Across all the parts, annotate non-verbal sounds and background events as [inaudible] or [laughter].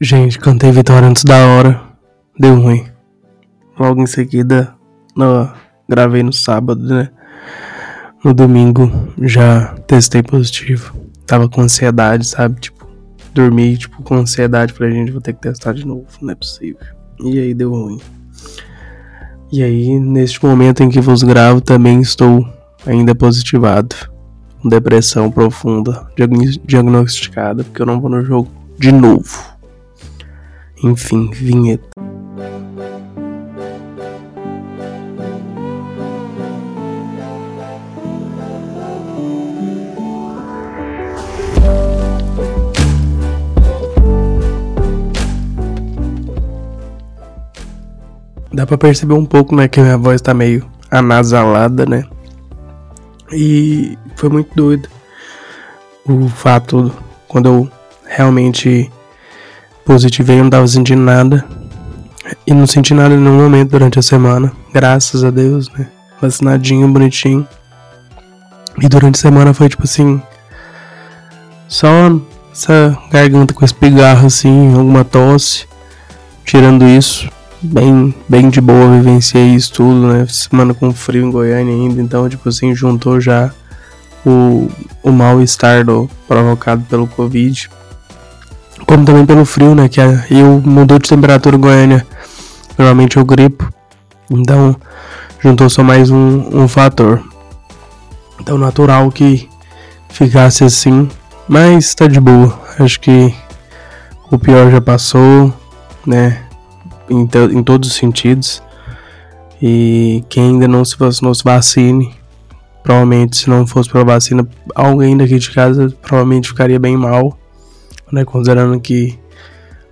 Gente, cantei vitória antes da hora. Deu ruim. Logo em seguida, no, gravei no sábado, né? No domingo já testei positivo. Tava com ansiedade, sabe? Tipo, dormi, tipo, com ansiedade. Falei, gente, vou ter que testar de novo. Não é possível. E aí deu ruim. E aí, neste momento em que vos gravo, também estou ainda positivado. Com depressão profunda, diagnosticada, porque eu não vou no jogo de novo. Enfim, vinheta. Dá pra perceber um pouco, né, que minha voz tá meio anasalada, né? E foi muito doido o fato quando eu realmente positivei, não tava sentindo nada. E não senti nada em nenhum momento durante a semana. Graças a Deus, né? Vacinadinho, bonitinho. E durante a semana foi tipo assim. Só essa garganta com esse pigarro assim, alguma tosse. Tirando isso, bem, bem de boa, vivenciei isso tudo, né? Semana com frio em Goiânia ainda, então, tipo assim, juntou já o, o mal-estar provocado pelo Covid como também pelo frio, né? Que eu mudou de temperatura em Goiânia. Normalmente eu gripo. Então juntou só mais um, um fator. Então natural que ficasse assim. Mas tá de boa. Acho que o pior já passou, né? Em, em todos os sentidos. E quem ainda não se vacinou, se vacine. Provavelmente, se não fosse pela vacina, alguém daqui de casa provavelmente ficaria bem mal né, considerando que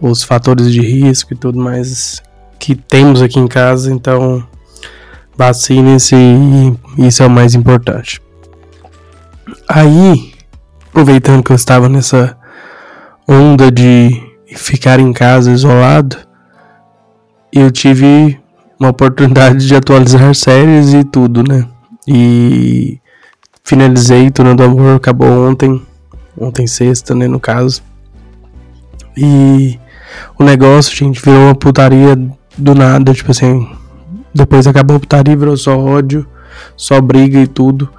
os fatores de risco e tudo mais que temos aqui em casa, então vacine-se e isso é o mais importante. Aí, aproveitando que eu estava nessa onda de ficar em casa isolado, eu tive uma oportunidade de atualizar séries e tudo, né? E finalizei Turno do Amor, acabou ontem, ontem sexta, né, no caso. E o negócio, gente, virou uma putaria do nada, tipo assim. Depois acabou a putaria, virou só ódio, só briga e tudo.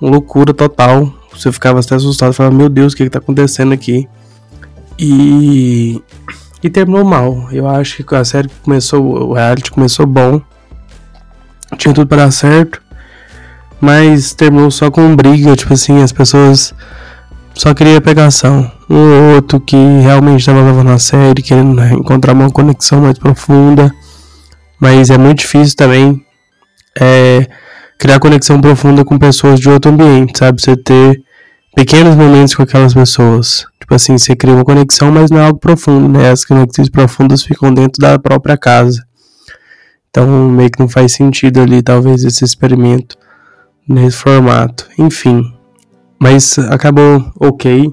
Uma loucura total. Você ficava até assustado, falava, meu Deus, o que, que tá acontecendo aqui? E. E terminou mal. Eu acho que a série começou. O reality começou bom. Tinha tudo para dar certo. Mas terminou só com briga, tipo assim, as pessoas só queria pegação. Um outro que realmente estava levando a série, querendo né, encontrar uma conexão mais profunda. Mas é muito difícil também é, criar conexão profunda com pessoas de outro ambiente, sabe? Você ter pequenos momentos com aquelas pessoas. Tipo assim, você cria uma conexão, mas não é algo profundo, né? As conexões profundas ficam dentro da própria casa. Então, meio que não faz sentido ali, talvez, esse experimento nesse formato. Enfim, mas acabou ok.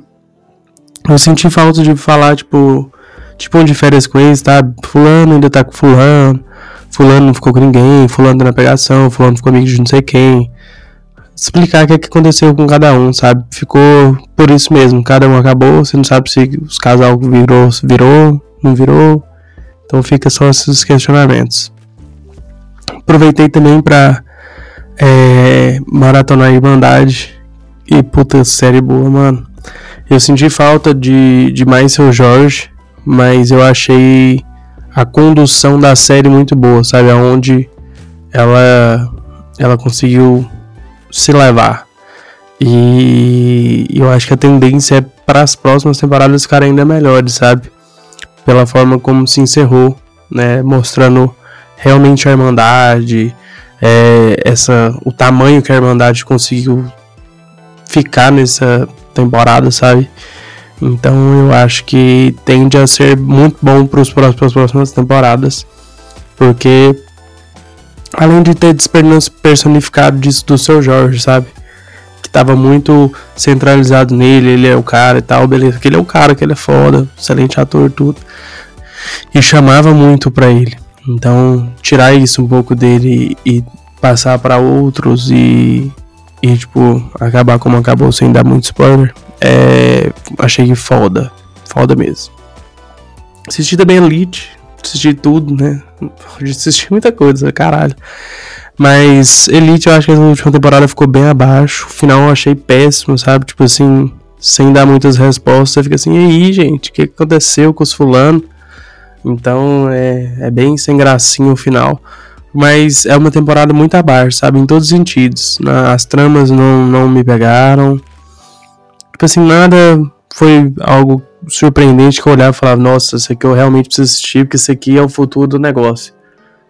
Eu senti falta de falar, tipo, tipo de férias com eles, tá? Fulano ainda tá com fulano, fulano não ficou com ninguém, fulano tá na pegação, fulano ficou amigo de não sei quem. Explicar o que, é que aconteceu com cada um, sabe? Ficou por isso mesmo, cada um acabou, você não sabe se os casal virou, virou, não virou. Então fica só esses questionamentos. Aproveitei também pra é, maratonar a Irmandade e puta, série boa, mano. Eu senti falta de, de mais seu Jorge, mas eu achei a condução da série muito boa, sabe? Aonde ela, ela conseguiu se levar. E eu acho que a tendência é para as próximas temporadas ficarem ainda melhores, sabe? Pela forma como se encerrou, né? Mostrando realmente a Irmandade, é, essa, o tamanho que a Irmandade conseguiu ficar nessa temporada, sabe? Então eu acho que tende a ser muito bom para as próximas temporadas, porque além de ter personificado disso do seu Jorge, sabe? Que tava muito centralizado nele, ele é o cara e tal, beleza, que ele é o cara, que ele é foda, excelente ator tudo. E chamava muito para ele. Então, tirar isso um pouco dele e passar para outros e e, tipo, acabar como acabou sem dar muito spoiler, é, achei foda. Foda mesmo. Assisti também Elite, assisti tudo, né? [laughs] Assisti muita coisa, caralho. Mas Elite eu acho que a última temporada ficou bem abaixo. O final eu achei péssimo, sabe? Tipo assim, sem dar muitas respostas. Você fica assim, e aí, gente, o que aconteceu com os fulano? Então é, é bem sem gracinha o final. Mas é uma temporada muito abaixo, sabe? Em todos os sentidos. As tramas não, não me pegaram. Tipo assim, nada foi algo surpreendente que eu olhava e falava, nossa, isso aqui eu realmente preciso assistir, porque isso aqui é o futuro do negócio.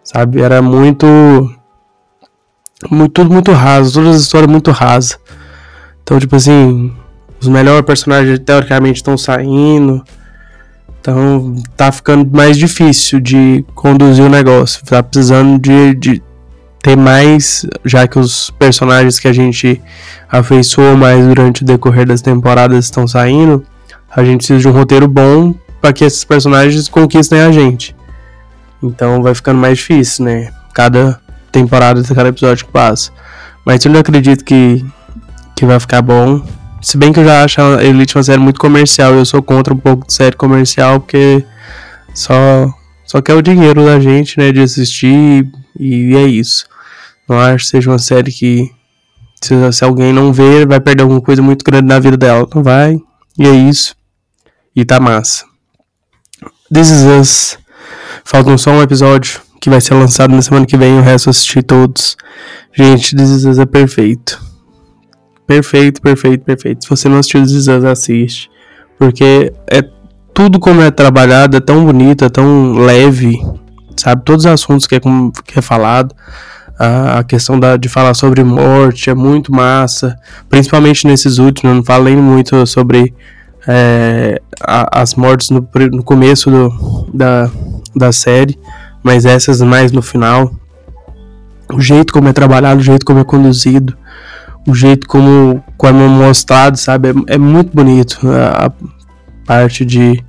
Sabe? Era muito. muito tudo muito raso, todas as histórias muito rasas. Então, tipo assim, os melhores personagens teoricamente estão saindo. Então tá ficando mais difícil de conduzir o negócio. Tá precisando de, de ter mais, já que os personagens que a gente afeiçoou mais durante o decorrer das temporadas estão saindo, a gente precisa de um roteiro bom para que esses personagens conquistem a gente. Então vai ficando mais difícil, né? Cada temporada, cada episódio que passa. Mas eu não acredito que, que vai ficar bom. Se bem que eu já acho a Elite uma série muito comercial, eu sou contra um pouco de série comercial, porque só, só quer o dinheiro da gente, né, de assistir, e é isso. Não acho que seja uma série que, se, se alguém não ver, vai perder alguma coisa muito grande na vida dela. Não vai, e é isso. E tá massa. This is Us. Faltam só um episódio que vai ser lançado na semana que vem, o resto eu assisti todos. Gente, This is Us é perfeito. Perfeito, perfeito, perfeito. Se você não assistiu This Us, assiste. Porque é tudo como é trabalhado, é tão bonito, é tão leve, sabe? Todos os assuntos que é, que é falado. A, a questão da, de falar sobre morte é muito massa. Principalmente nesses últimos, eu não falei muito sobre é, a, as mortes no, no começo do, da, da série. Mas essas mais no final. O jeito como é trabalhado, o jeito como é conduzido o jeito como, como é mostrado, sabe? É, é muito bonito a, a, parte de.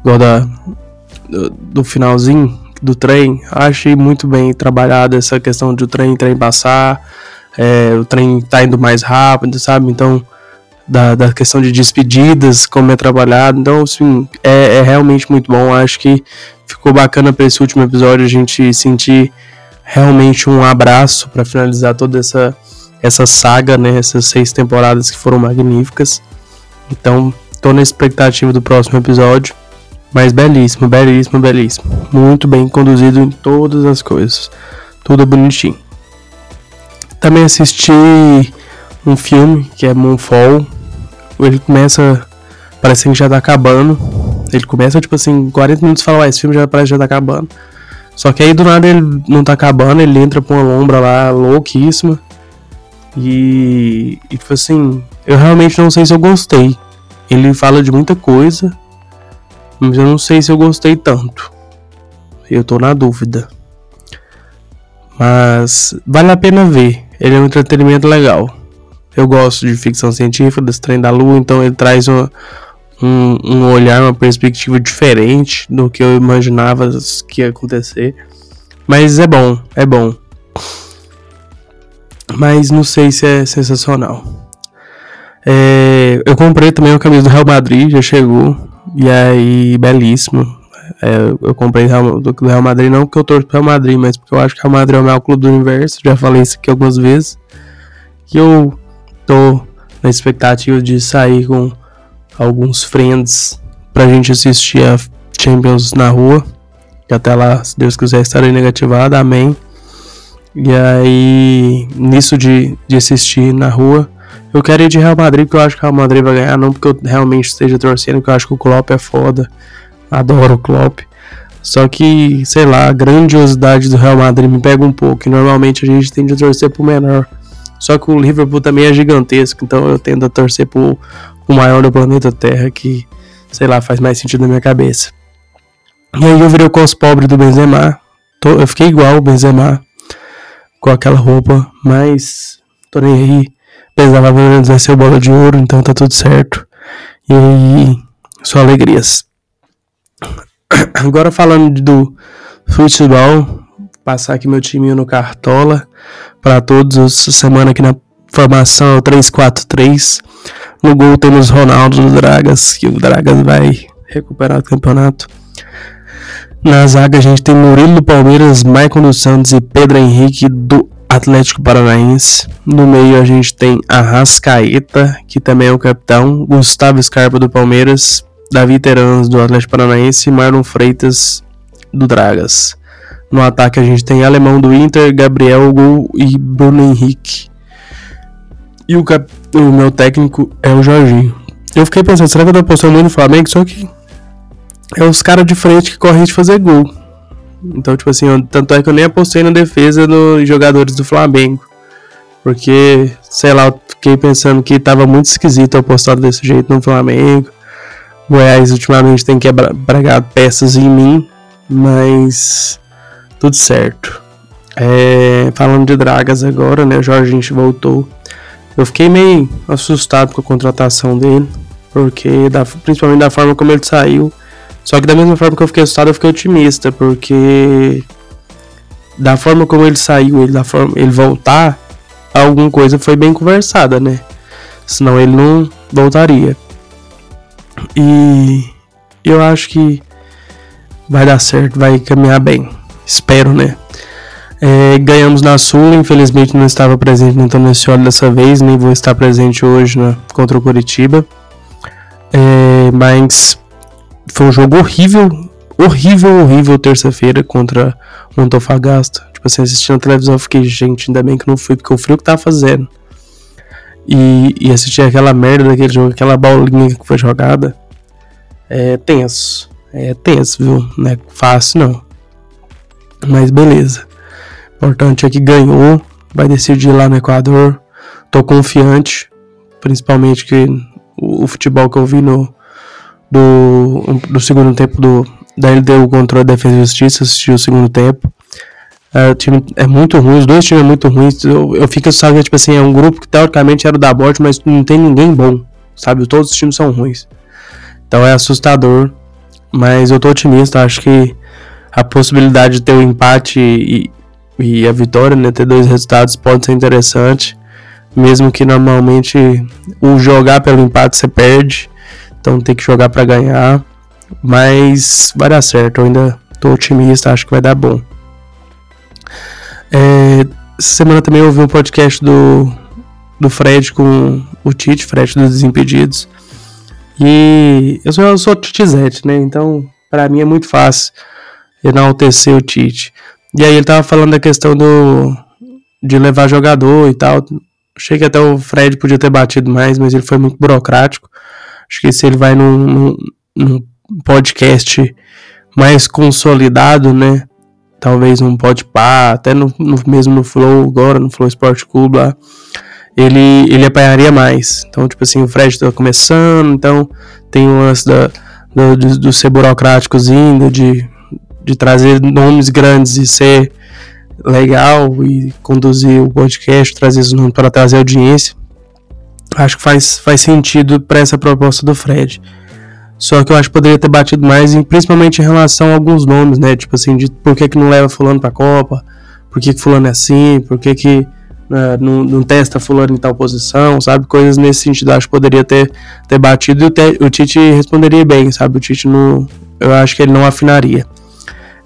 igual da. Do, do, finalzinho do trem. Achei muito bem trabalhado essa questão de o trem, trem passar, é, o trem tá indo mais rápido, sabe? Então. Da, da questão de despedidas, como é trabalhado. Então, assim, é, é realmente muito bom. Acho que ficou bacana para esse último episódio a gente sentir realmente um abraço para finalizar toda essa essa saga, né? Essas seis temporadas que foram magníficas. Então, tô na expectativa do próximo episódio. Mas belíssimo, belíssimo, belíssimo. Muito bem conduzido em todas as coisas. Tudo bonitinho. Também assisti um filme que é Moonfall. Ele começa. Parece que já tá acabando. Ele começa, tipo assim, 40 minutos fala, esse filme já parece que já tá acabando. Só que aí do nada ele não tá acabando, ele entra pra uma lombra lá louquíssima. E, e tipo assim, eu realmente não sei se eu gostei. Ele fala de muita coisa, mas eu não sei se eu gostei tanto. Eu tô na dúvida. Mas vale a pena ver. Ele é um entretenimento legal. Eu gosto de ficção científica, desse trem da lua, então ele traz uma, um, um olhar, uma perspectiva diferente do que eu imaginava que ia acontecer. Mas é bom, é bom mas não sei se é sensacional. É, eu comprei também a camisa do Real Madrid, já chegou, e aí, belíssimo. É, eu comprei do Real Madrid não porque eu torço pro Real Madrid, mas porque eu acho que o Real Madrid é o maior clube do universo, já falei isso aqui algumas vezes. E eu tô na expectativa de sair com alguns friends pra gente assistir a Champions na rua. Que até lá, se Deus quiser, estarei negativado, amém. E aí, nisso de, de assistir na rua, eu quero ir de Real Madrid porque eu acho que o Real Madrid vai ganhar, não porque eu realmente esteja torcendo, porque eu acho que o Klopp é foda. Adoro o Klopp. Só que, sei lá, a grandiosidade do Real Madrid me pega um pouco. E normalmente a gente tende a torcer pro menor. Só que o Liverpool também é gigantesco, então eu tendo a torcer pro o maior do planeta Terra, que, sei lá, faz mais sentido na minha cabeça. E aí eu virei o cos pobre do Benzema. Eu fiquei igual o Benzema com aquela roupa, mas tô nem aí. Pesava menos vai ser o bola de ouro, então tá tudo certo. E aí, só alegrias. [coughs] Agora falando do futebol, passar aqui meu time no Cartola para todos. Essa semana aqui na formação 3-4-3. No gol temos Ronaldo do Dragas, que o Dragas vai recuperar o campeonato. Na zaga a gente tem Murilo do Palmeiras, Maicon dos Santos e Pedro Henrique do Atlético Paranaense. No meio a gente tem Arrascaeta, que também é o capitão, Gustavo Scarpa do Palmeiras, Davi Terans do Atlético Paranaense e Marlon Freitas do Dragas. No ataque a gente tem Alemão do Inter, Gabriel Gol e Bruno Henrique. E o, cap... o meu técnico é o Jorginho. Eu fiquei pensando, será que eu tô apostando no Flamengo? Só que é os caras de frente que correm de fazer gol. Então, tipo assim, eu, tanto é que eu nem apostei na defesa dos jogadores do Flamengo. Porque, sei lá, eu fiquei pensando que tava muito esquisito apostar desse jeito no Flamengo. Goiás ultimamente tem quebrado peças em mim, mas tudo certo. É, falando de Dragas agora, né? O Jorginho voltou. Eu fiquei meio assustado com a contratação dele, porque da, principalmente da forma como ele saiu. Só que da mesma forma que eu fiquei assustado, eu fiquei otimista, porque da forma como ele saiu, ele, da forma, ele voltar, alguma coisa foi bem conversada, né? Senão ele não voltaria. E eu acho que vai dar certo, vai caminhar bem. Espero, né? É, ganhamos na Sul, infelizmente não estava presente no Tonicioli dessa vez, nem vou estar presente hoje né, contra o Curitiba. É, mas foi um jogo horrível, horrível, horrível terça-feira contra o Antofagasta. Tipo assim, assistindo a televisão eu fiquei, gente, ainda bem que não fui, porque o frio que tava fazendo. E, e assistir aquela merda daquele jogo, aquela bolinha que foi jogada. É tenso. É tenso, viu? Não é fácil, não. Mas beleza. Importante é que ganhou. Vai decidir lá no Equador. Tô confiante. Principalmente que o, o futebol que eu vi no, do, do segundo tempo do, da LDU contra a Defesa e Justiça, assisti o segundo tempo. É, o time é muito ruim, os dois times são muito ruins. Eu, eu fico assustado que, tipo assim, é um grupo que teoricamente era da morte, mas não tem ninguém bom, sabe? Todos os times são ruins. Então é assustador, mas eu tô otimista. Acho que a possibilidade de ter o um empate e, e a vitória, né? Ter dois resultados pode ser interessante. Mesmo que normalmente o jogar pelo empate você perde. Então tem que jogar para ganhar. Mas vai dar certo, eu ainda tô otimista, acho que vai dar bom. É, essa semana também ouvi um podcast do, do Fred com o Tite, Fred dos Desimpedidos. E eu sou, eu sou Titizete, né? Então, para mim é muito fácil enaltecer o Tite. E aí ele tava falando da questão do de levar jogador e tal. Achei que até o Fred podia ter batido mais, mas ele foi muito burocrático. Acho que se ele vai num, num, num podcast mais consolidado, né? Talvez um podpar, até no, no, mesmo no Flow agora, no Flow Sport Clube lá, ele, ele apanharia mais. Então, tipo assim, o Fred tá começando, então tem o lance da, do, do, do ser burocráticozinho, de, de trazer nomes grandes e ser legal e conduzir o podcast, trazer nomes para trazer audiência acho que faz, faz sentido para essa proposta do Fred. Só que eu acho que poderia ter batido mais, principalmente em relação a alguns nomes, né? Tipo assim, de por que, que não leva fulano pra Copa, por que, que fulano é assim, por que, que né, não, não, testa fulano em tal posição, sabe? Coisas nesse sentido, acho que poderia ter, ter batido e o, te, o Tite responderia bem, sabe? O Tite não. Eu acho que ele não afinaria.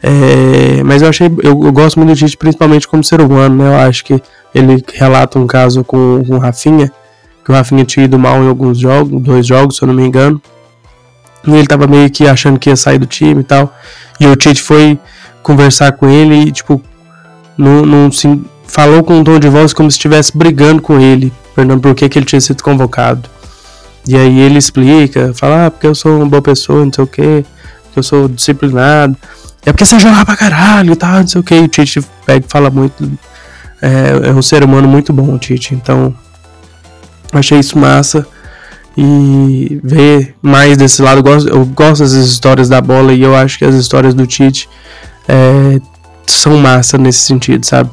É, mas eu achei. Eu, eu, gosto muito do Tite, principalmente como ser humano, né? Eu acho que ele relata um caso com, com o Rafinha que o Rafinha tinha ido mal em alguns jogos, dois jogos, se eu não me engano. E ele tava meio que achando que ia sair do time e tal. E o Tite foi conversar com ele e, tipo, não, não se, falou com um tom de voz como se estivesse brigando com ele, perguntando por que, ele tinha sido convocado. E aí ele explica, fala, ah, porque eu sou uma boa pessoa, não sei o que, porque eu sou disciplinado. É porque você joga pra caralho e tal, não sei o que. E o Tite pega e fala muito. É, é um ser humano muito bom, o Tite. Então, Achei isso massa. E ver mais desse lado. Eu gosto, eu gosto das histórias da bola e eu acho que as histórias do Tite é, são massa nesse sentido, sabe?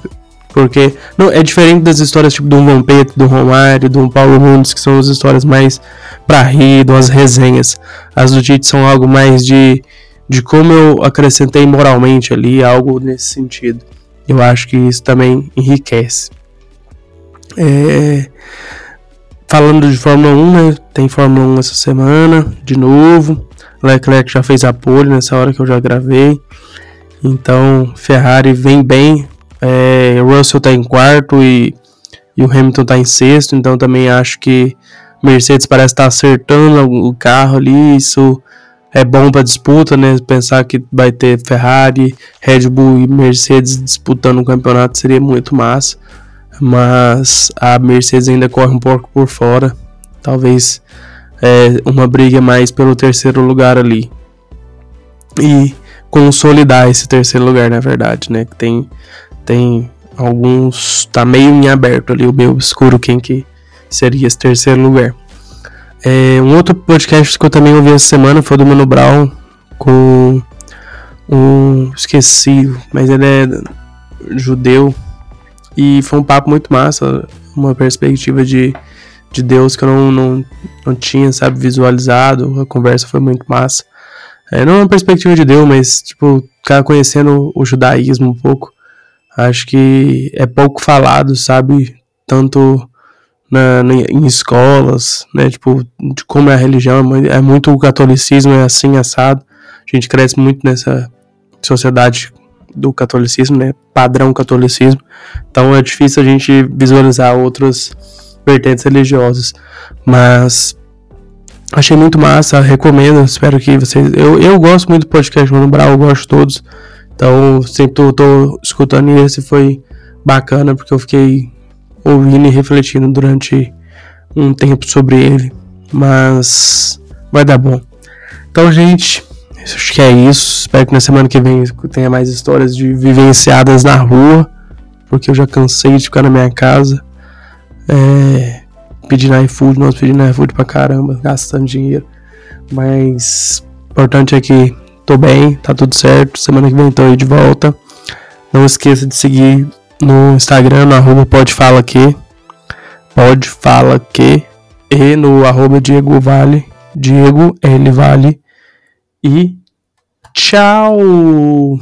Porque não é diferente das histórias tipo do Vampeta, do Romário, do Paulo Nunes, que são as histórias mais pra rir, das resenhas. As do Tite são algo mais de, de como eu acrescentei moralmente ali, algo nesse sentido. Eu acho que isso também enriquece. É, Falando de Fórmula 1, né? Tem Fórmula 1 essa semana, de novo. Leclerc já fez a pole nessa hora que eu já gravei. Então, Ferrari vem bem. É, Russell está em quarto e, e o Hamilton está em sexto. Então, também acho que Mercedes parece estar tá acertando o carro ali. Isso é bom para disputa, né? Pensar que vai ter Ferrari, Red Bull e Mercedes disputando o campeonato seria muito massa. Mas a Mercedes ainda corre um pouco por fora. Talvez é, uma briga mais pelo terceiro lugar ali. E consolidar esse terceiro lugar, na verdade, né? Tem, tem alguns. Tá meio em aberto ali, o meio escuro quem que seria esse terceiro lugar. É, um outro podcast que eu também ouvi essa semana foi do Mano Brown com um. Esqueci, mas ele é judeu. E foi um papo muito massa, uma perspectiva de, de Deus que eu não, não, não tinha, sabe, visualizado. A conversa foi muito massa. É, não é uma perspectiva de Deus, mas, tipo, ficar conhecendo o judaísmo um pouco. Acho que é pouco falado, sabe? Tanto na, na, em escolas, né? Tipo, de como é a religião, é muito o catolicismo, é assim, assado. A gente cresce muito nessa sociedade do catolicismo, né? Padrão catolicismo. Então é difícil a gente visualizar outras vertentes religiosas. Mas Achei muito massa, recomendo, espero que vocês. Eu, eu gosto muito do podcast Mano Brau, eu gosto de todos. Então, sempre tô, tô escutando e esse foi bacana, porque eu fiquei ouvindo e refletindo durante um tempo sobre ele. Mas vai dar bom. Então, gente, acho que é isso. Espero que na semana que vem tenha mais histórias de vivenciadas na rua, porque eu já cansei de ficar na minha casa. É pedindo iFood, nós pedindo iFood pra caramba, gastando dinheiro. Mas o importante é que tô bem, tá tudo certo. Semana que vem tô aí de volta. Não esqueça de seguir no Instagram, no arroba pode fala que. Pode fala que. E no arroba Diego Vale. Diego L Vale. E tchau!